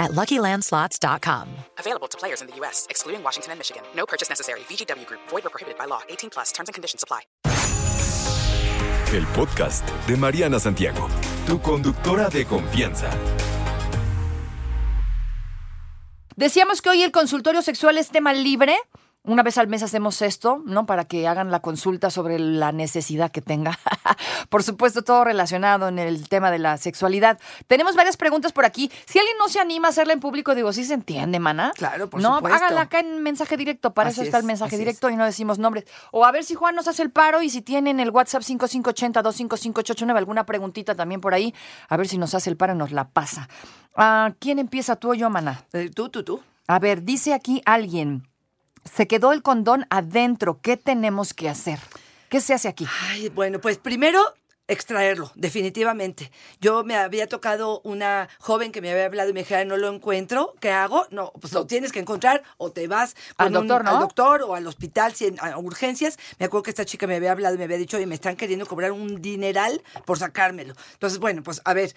at LuckyLandSlots.com. Available to players in the U.S., excluding Washington and Michigan. No purchase necessary. VGW Group. Void or prohibited by law. 18 plus. Terms and conditions apply. El podcast de Mariana Santiago, tu conductora de confianza. Decíamos que hoy el consultorio sexual es tema libre. Una vez al mes hacemos esto, ¿no? Para que hagan la consulta sobre la necesidad que tenga. por supuesto, todo relacionado en el tema de la sexualidad. Tenemos varias preguntas por aquí. Si alguien no se anima a hacerla en público, digo, ¿sí se entiende, mana? Claro, por no, supuesto. hágala acá en mensaje directo. Para Así eso está el mensaje directo y no decimos nombres. O a ver si Juan nos hace el paro y si tienen el WhatsApp 5580-25589, alguna preguntita también por ahí, a ver si nos hace el paro y nos la pasa. Ah, ¿Quién empieza, tú o yo, mana? Eh, Tú, tú, tú. A ver, dice aquí alguien, se quedó el condón adentro, ¿qué tenemos que hacer? ¿Qué se hace aquí? Ay, bueno, pues primero extraerlo, definitivamente. Yo me había tocado una joven que me había hablado y me dijera, no lo encuentro, ¿qué hago? No, pues lo tienes que encontrar o te vas con Al doctor, un- ¿no? al doctor o al hospital, si en, a urgencias. Me acuerdo que esta chica me había hablado y me había dicho, oye, me están queriendo cobrar un dineral por sacármelo. Entonces, bueno, pues a ver,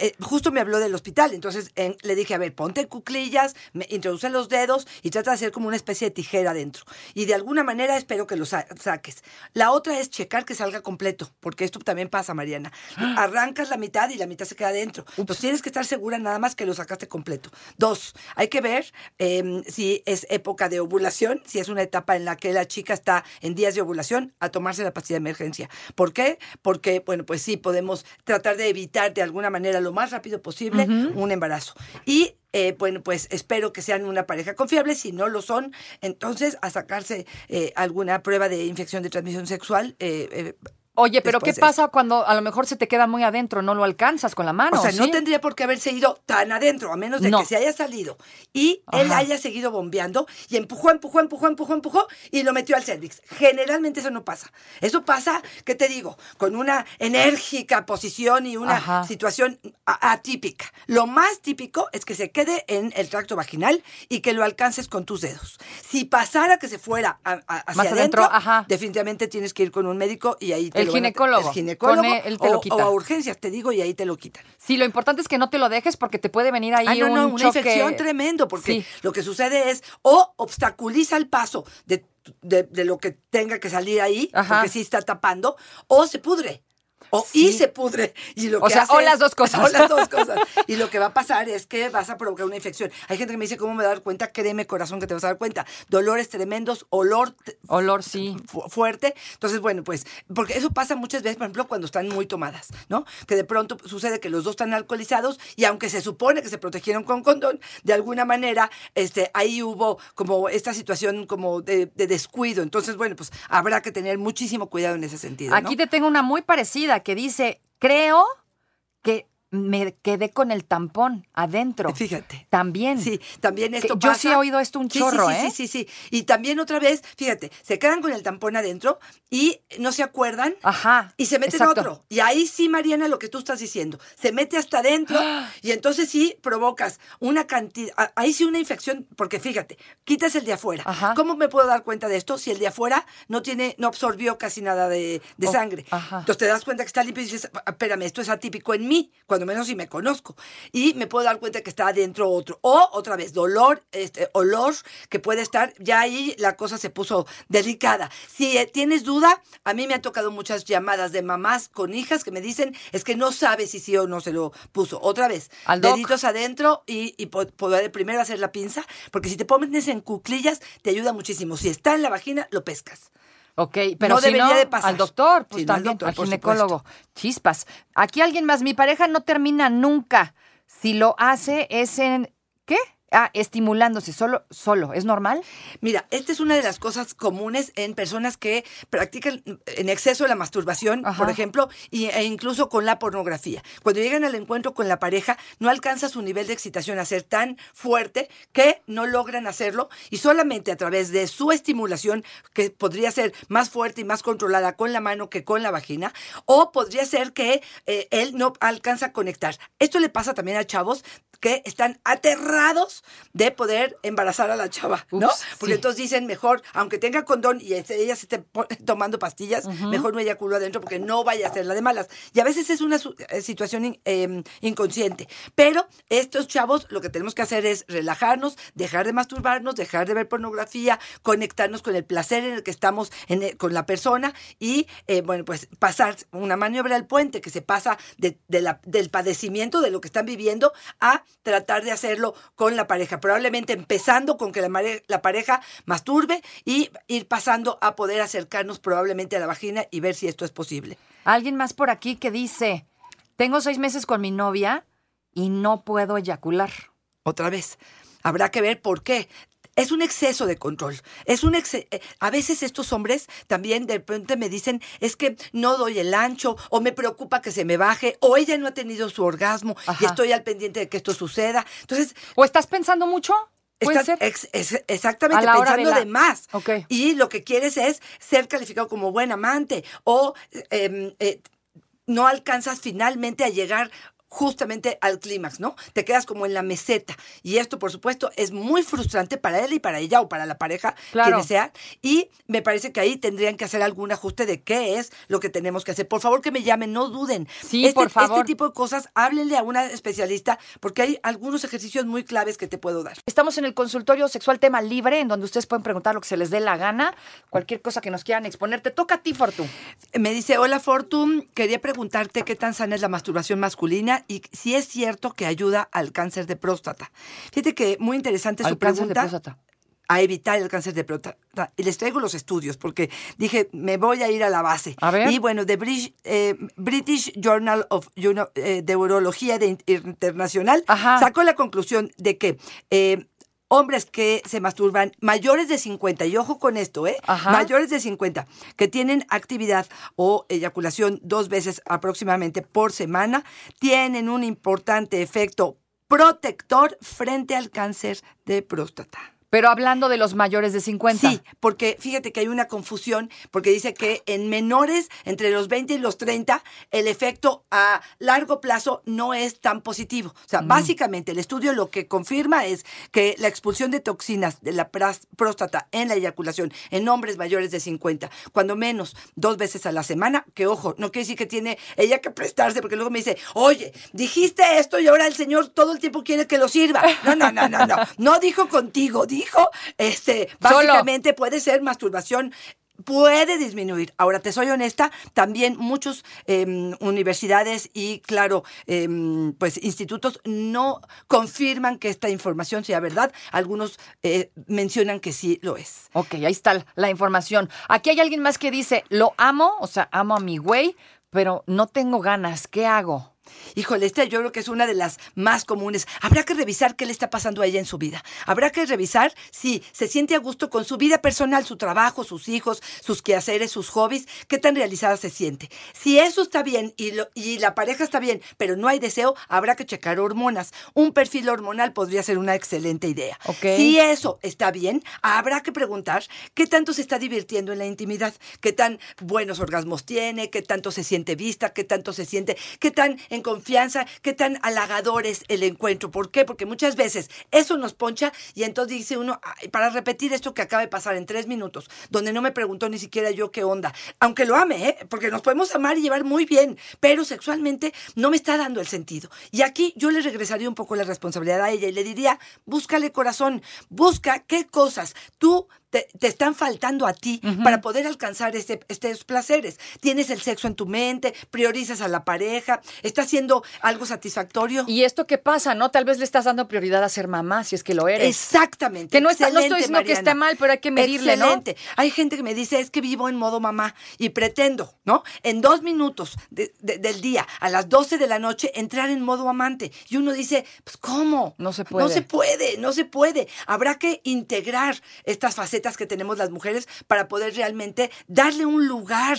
eh, justo me habló del hospital, entonces en- le dije, a ver, ponte cuclillas, me introduce los dedos y trata de hacer como una especie de tijera dentro. Y de alguna manera espero que lo sa- saques. La otra es checar que salga completo, porque esto también pasa, Mariana. Arrancas la mitad y la mitad se queda dentro. Entonces tienes que estar segura nada más que lo sacaste completo. Dos, hay que ver eh, si es época de ovulación, si es una etapa en la que la chica está en días de ovulación, a tomarse la pastilla de emergencia. ¿Por qué? Porque, bueno, pues sí, podemos tratar de evitar de alguna manera lo más rápido posible un embarazo. Y eh, bueno, pues espero que sean una pareja confiable. Si no lo son, entonces a sacarse eh, alguna prueba de infección de transmisión sexual. eh, Oye, pero ¿qué pasa cuando a lo mejor se te queda muy adentro, no lo alcanzas con la mano? O sea, no tendría por qué haberse ido tan adentro, a menos de No. que se haya salido y él haya seguido bombeando y empujó, empujó, empujó, empujó, empujó y lo metió al cervix. Generalmente eso no pasa. Eso pasa, ¿qué te digo? Con una enérgica posición y una Ajá. situación atípica. Lo más típico es que se quede en el tracto vaginal y que lo alcances con tus dedos. Si pasara que se fuera a- a- hacia Más adentro, definitivamente tienes que ir con un médico y ahí te El a- ginecólogo. el ginecólogo Con él- él te lo o- quita. o a urgencias, te digo, y ahí te lo quitan. Sí, lo importante es que no te lo dejes porque te puede venir ahí Ah, no, un no, una choque. infección tremendo, porque Sí. lo que sucede es o obstaculiza el paso de, de- de lo que tenga que salir ahí, Ajá. porque sí está tapando, o se pudre. O, Sí. Y se pudre. Y lo O que sea, hace o las dos cosas. O las dos cosas. Y lo que va a pasar es que vas a provocar una infección. Hay gente que me dice, ¿cómo me voy a dar cuenta? Créeme, corazón, que te vas a dar cuenta. Dolores tremendos, olor Olor, sí. fu- fuerte. Entonces, bueno, pues, porque eso pasa muchas veces, por ejemplo, cuando están muy tomadas, ¿no? Que de pronto sucede que los dos están alcoholizados y aunque se supone que se protegieron con condón, de alguna manera, este, ahí hubo como esta situación como de, de descuido. Entonces, bueno, pues habrá que tener muchísimo cuidado en ese sentido. ¿no? Aquí te tengo una muy parecida que dice, creo que me quedé con el tampón adentro. Fíjate. También. Sí, también Que esto yo pasa. sí he oído esto un Sí, chorro, sí, sí, ¿eh? Sí, sí, sí. Y también otra vez, fíjate, se quedan con el tampón adentro y no se acuerdan Ajá. y se meten exacto. otro. Y ahí sí, Mariana, lo que tú estás diciendo, se mete hasta adentro y entonces sí provocas una cantidad, ahí sí una infección, porque fíjate, quitas el de afuera. Ajá. ¿Cómo me puedo dar cuenta de esto si el de afuera no tiene, no absorbió casi nada de, de Oh, sangre? ajá. Entonces te das cuenta que está limpio y dices, "Ah, espérame, esto es atípico en mí, cuando menos si me conozco. Y me puedo dar cuenta que está adentro otro. O otra vez, dolor, este, olor, que puede estar, ya ahí la cosa se puso delicada. Si eh, tienes duda, a mí me han tocado muchas llamadas de mamás con hijas que me dicen, es que no sabe si sí o no se lo puso. Otra vez, Al deditos adentro y, y po- poder primero hacer la pinza, porque si te pones en cuclillas, te ayuda muchísimo. Si está en la vagina, lo pescas. Ok, pero No si debería no, de pasar. al doctor, pues Sí, no, al también, doctor, al ginecólogo. Chispas. Aquí alguien más, mi pareja no termina nunca. Si lo hace es en... ¿Qué? Ah, estimulándose, solo, solo, ¿es normal? Mira, esta es una de las cosas comunes en personas que practican en exceso la masturbación, Ajá. por ejemplo, e incluso con la pornografía. Cuando llegan al encuentro con la pareja, no alcanza su nivel de excitación a ser tan fuerte que no logran hacerlo y solamente a través de su estimulación, que podría ser más fuerte y más controlada con la mano que con la vagina, o podría ser que eh, él no alcanza a conectar. Esto le pasa también a chavos que están aterrados de poder embarazar a la chava, ¿no? Ups, Porque sí. entonces dicen mejor, aunque tenga condón y este- ella se esté tomando pastillas, mejor no eyaculo adentro porque no vaya a ser la de malas. Y a veces es una eh, situación eh, inconsciente. Pero estos chavos lo que tenemos que hacer es relajarnos, dejar de masturbarnos, dejar de ver pornografía, conectarnos con el placer en el que estamos en el- con la persona y, eh, bueno, pues pasar una maniobra al puente que se pasa de- de la- del padecimiento de lo que están viviendo a tratar de hacerlo con la pareja. Probablemente empezando con que la, pareja masturbe y ir pasando a poder acercarnos probablemente a la vagina y ver si esto es posible. Alguien más por aquí que dice, tengo seis meses con mi novia y no puedo eyacular. Otra vez, habrá que ver por qué. Es un exceso de control. Es un exce- eh, a veces estos hombres también de repente me dicen, es que no doy el ancho, o me preocupa que se me baje, o ella no ha tenido su orgasmo y estoy al pendiente de que esto suceda. Entonces, ¿O estás pensando mucho? ¿Puede Estás ser? ex- ex- exactamente de pensando la- de, más. Y lo que quieres es ser calificado como buen amante o eh, eh, no alcanzas finalmente a llegar justamente al clímax, ¿no? Te quedas como en la meseta. Y esto, por supuesto, es muy frustrante para él y para ella o para la pareja, Claro. quienes sean. Y me parece que ahí tendrían que hacer algún ajuste de qué es lo que tenemos que hacer. Por favor, que me llamen, no duden. Sí, este, por favor. Este tipo de cosas, háblenle a una especialista porque hay algunos ejercicios muy claves que te puedo dar. Estamos en el consultorio sexual tema libre, en donde ustedes pueden preguntar lo que se les dé la gana, cualquier cosa que nos quieran exponer. Te toca a ti, Fortu. Me dice, hola Fortune, quería preguntarte qué tan sana es la masturbación masculina y si es cierto que ayuda al cáncer de próstata. Fíjate que muy interesante su cáncer de pregunta. próstata. A evitar el cáncer de próstata. Y les traigo los estudios porque dije, me voy a ir a la base. A ver. Y bueno, de British, eh, British Journal of Uro- eh, de Urología de Internacional Ajá. sacó la conclusión de que eh, hombres que se masturban mayores de 50, y ojo con esto, ¿eh? Ajá. Mayores de 50, que tienen actividad o eyaculación dos veces aproximadamente por semana, tienen un importante efecto protector frente al cáncer de próstata. Pero hablando de los mayores de 50. Sí, porque fíjate que hay una confusión, porque dice que en menores, entre los 20 y los 30, el efecto a largo plazo no es tan positivo. O sea, básicamente el estudio lo que confirma es que la expulsión de toxinas de la próstata en la eyaculación en hombres mayores de 50, cuando menos dos veces a la semana, que ojo, no quiere decir que tiene ella que prestarse, porque luego me dice, oye, dijiste esto y ahora el señor todo el tiempo quiere que lo sirva. No, no, no, no, no. No dijo contigo, dijo, este, Solo. básicamente puede ser masturbación. Puede disminuir. Ahora, te soy honesta, también muchas universidades y, claro, em, pues institutos no confirman que esta información sea verdad. Algunos eh, mencionan que sí lo es. Ok, ahí está la información. Aquí hay alguien más que dice, lo amo, o sea, amo a mi güey, pero no tengo ganas. ¿Qué hago? Híjole, esta yo creo que es una de las más comunes. Habrá que revisar qué le está pasando a ella en su vida. Habrá que revisar si se siente a gusto con su vida personal, su trabajo, sus hijos, sus quehaceres, sus hobbies, qué tan realizada se siente. Si eso está bien y, lo- y la pareja está bien, pero no hay deseo, habrá que checar hormonas. Un perfil hormonal podría ser una excelente idea. Si eso está bien, habrá que preguntar qué tanto se está divirtiendo en la intimidad, qué tan buenos orgasmos tiene, qué tanto se siente vista, qué tanto se siente, qué tan en confianza, qué tan halagador es el encuentro. ¿Por qué? Porque muchas veces eso nos poncha y entonces dice uno, "Ay, para repetir esto que acaba de pasar en tres minutos, donde no me preguntó ni siquiera yo qué onda, aunque lo ame, ¿eh? porque nos podemos amar y llevar muy bien, pero sexualmente no me está dando el sentido. Y aquí yo le regresaría un poco la responsabilidad a ella y le diría, búscale corazón, busca qué cosas tú te, te están faltando a ti para poder alcanzar este, estos placeres. Tienes el sexo en tu mente, priorizas a la pareja, está haciendo algo satisfactorio. ¿Y esto qué pasa, no? Tal vez le estás dando prioridad a ser mamá, si es que lo eres. Exactamente. Que no está- no estoy diciendo que esté mal, pero hay que medirle, ¿no? Excelente. Hay gente que me dice, es que vivo en modo mamá y pretendo, ¿no? En dos minutos de- de- del día, a las 12 de la noche, entrar en modo amante. Y uno dice, pues ¿cómo? No se puede. No se puede, no se puede. Habrá que integrar estas facetas que tenemos las mujeres para poder realmente darle un lugar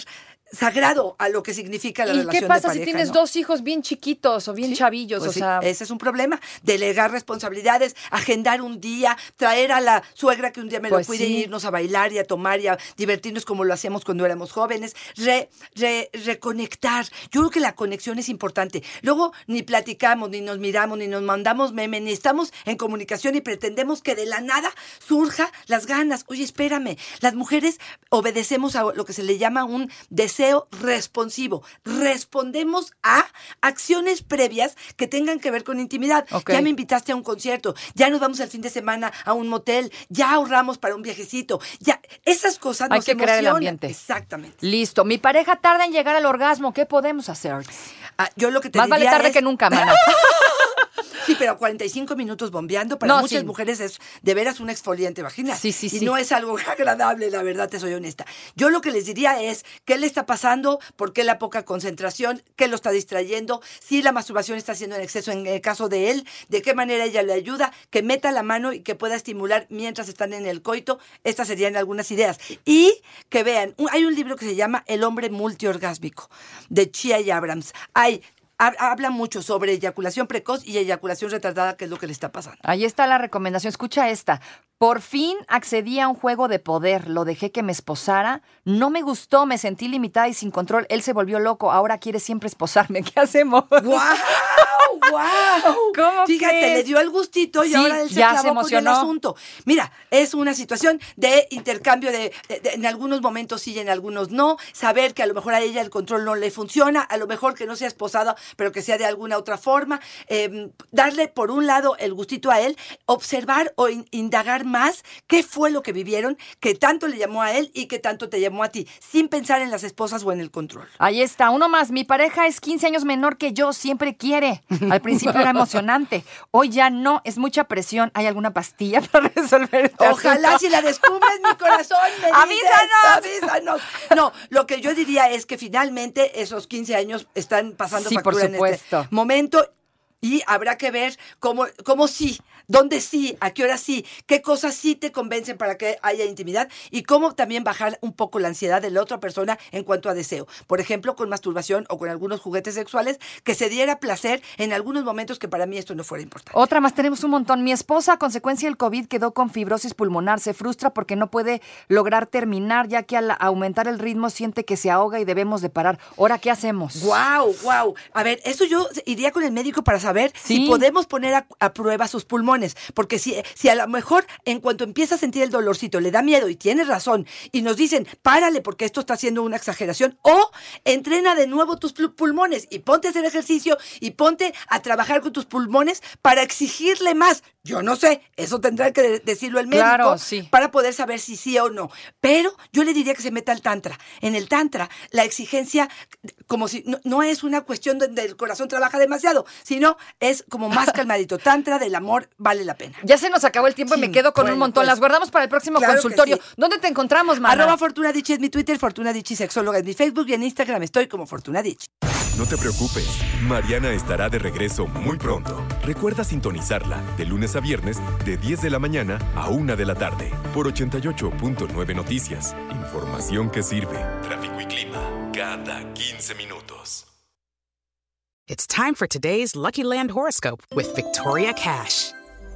sagrado a lo que significa la ¿Y relación qué pasa de pareja, si tienes ¿no? dos hijos bien chiquitos o bien Sí, chavillos? pues o sí, sea, ese es un problema. Delegar responsabilidades, agendar un día, traer a la suegra que un día me Pues lo cuide sí. y irnos a bailar y a tomar y a divertirnos como lo hacíamos cuando éramos jóvenes. Re- re- reconectar. Yo creo que la conexión es importante. Luego ni platicamos, ni nos miramos, ni nos mandamos meme, ni estamos en comunicación y pretendemos que de la nada surja las ganas. Oye, espérame. Las mujeres obedecemos a lo que se le llama un deseo responsivo. Respondemos a acciones previas que tengan que ver con intimidad. Ya me invitaste a un concierto, ya nos vamos el fin de semana a un motel, ya ahorramos para un viajecito, ya esas cosas Hay nos que crear el ambiente. Exactamente. listo. Mi pareja tarda en llegar al orgasmo. ¿Qué podemos hacer? Ah, yo lo que te Más vale tarde es- que nunca. Sí, pero 45 minutos bombeando para No, muchas sí. mujeres es de veras un exfoliante vaginal. Sí, sí, y sí. no es algo agradable, la verdad, te soy honesta. Yo lo que les diría es qué le está pasando, por qué la poca concentración, qué lo está distrayendo, si la masturbación está haciendo en exceso en el caso de él, de qué manera ella le ayuda, que meta la mano y que pueda estimular mientras están en el coito. Estas serían algunas ideas. Y que vean, hay un libro que se llama El hombre multiorgásmico, de Chia y Abrams. Hay habla mucho sobre eyaculación precoz y eyaculación retardada, que es lo que le está pasando. Ahí está la recomendación. Escucha esta. Por fin accedí a un juego de poder. Lo dejé que me esposara. No me gustó, me sentí limitada y sin control. Él se volvió loco. Ahora quiere siempre esposarme. ¿Qué hacemos? ¡Guau! ¡Guau! ¿Cómo Fíjate, le dio el gustito y Sí, ahora él se ya se clavó con el emocionó. asunto. Mira, es una situación de intercambio de, de- de- en algunos momentos sí y en algunos no. Saber que a lo mejor a ella el control no le funciona, a lo mejor que no sea esposada, pero que sea de alguna otra forma. Eh, darle por un lado el gustito a él, observar o in- indagar más qué fue lo que vivieron, que tanto le llamó a él y que tanto te llamó a ti, sin pensar en las esposas o en el control. Ahí está, uno más. Mi pareja es 15 años menor que yo, siempre quiere. Al principio era emocionante. Hoy ya no, es mucha presión. ¿Hay alguna pastilla para resolver este Ojalá asunto? si la descubres, mi corazón, me dices, ¡Avísanos! avísanos. No, lo que yo diría es que finalmente esos 15 años están pasando Sí, por factura en supuesto. este momento y habrá que ver cómo, cómo sí, dónde sí, a qué hora sí, qué cosas sí te convencen para que haya intimidad y cómo también bajar un poco la ansiedad de la otra persona en cuanto a deseo. Por ejemplo, con masturbación o con algunos juguetes sexuales, que se diera placer en algunos momentos que para mí esto no fuera importante. Otra más, tenemos un montón. Mi esposa, a consecuencia del COVID, quedó con fibrosis pulmonar. Se frustra porque no puede lograr terminar, ya que al aumentar el ritmo siente que se ahoga y debemos de parar. ¿Ahora qué hacemos? Wow, wow. A ver, eso yo iría con el médico para saber Sí. si podemos poner a, a prueba sus pulmones. Porque si, si a lo mejor en cuanto empieza a sentir el dolorcito le da miedo y tiene razón y nos dicen, párale porque esto está haciendo una exageración, o entrena de nuevo tus pul- pulmones y ponte a hacer ejercicio y ponte a trabajar con tus pulmones para exigirle más. Yo no sé, eso tendrá que de- decirlo el médico Claro, sí. para poder saber si sí o no. Pero yo le diría que se meta al tantra. En el tantra, la exigencia, como si no, no es una cuestión donde el corazón trabaja demasiado, sino es como más calmadito. Tantra del amor vale la pena. Ya se nos acabó el tiempo y me quedo con bueno, un montón. pues. Las guardamos para el próximo Claro consultorio. sí. ¿Dónde te encontramos, Mana? Arroba Fortuna Dichi es mi Twitter, Fortuna Dichi Sexóloga es mi Facebook y en Instagram estoy como Fortuna Dichi. No te preocupes, Mariana estará de regreso muy pronto. Recuerda sintonizarla de lunes a viernes de 10 de la mañana a 1 de la tarde por 88.9 Noticias. Información que sirve. Tráfico y clima cada 15 minutos. It's time for today's Lucky Land horoscope with Victoria Cash.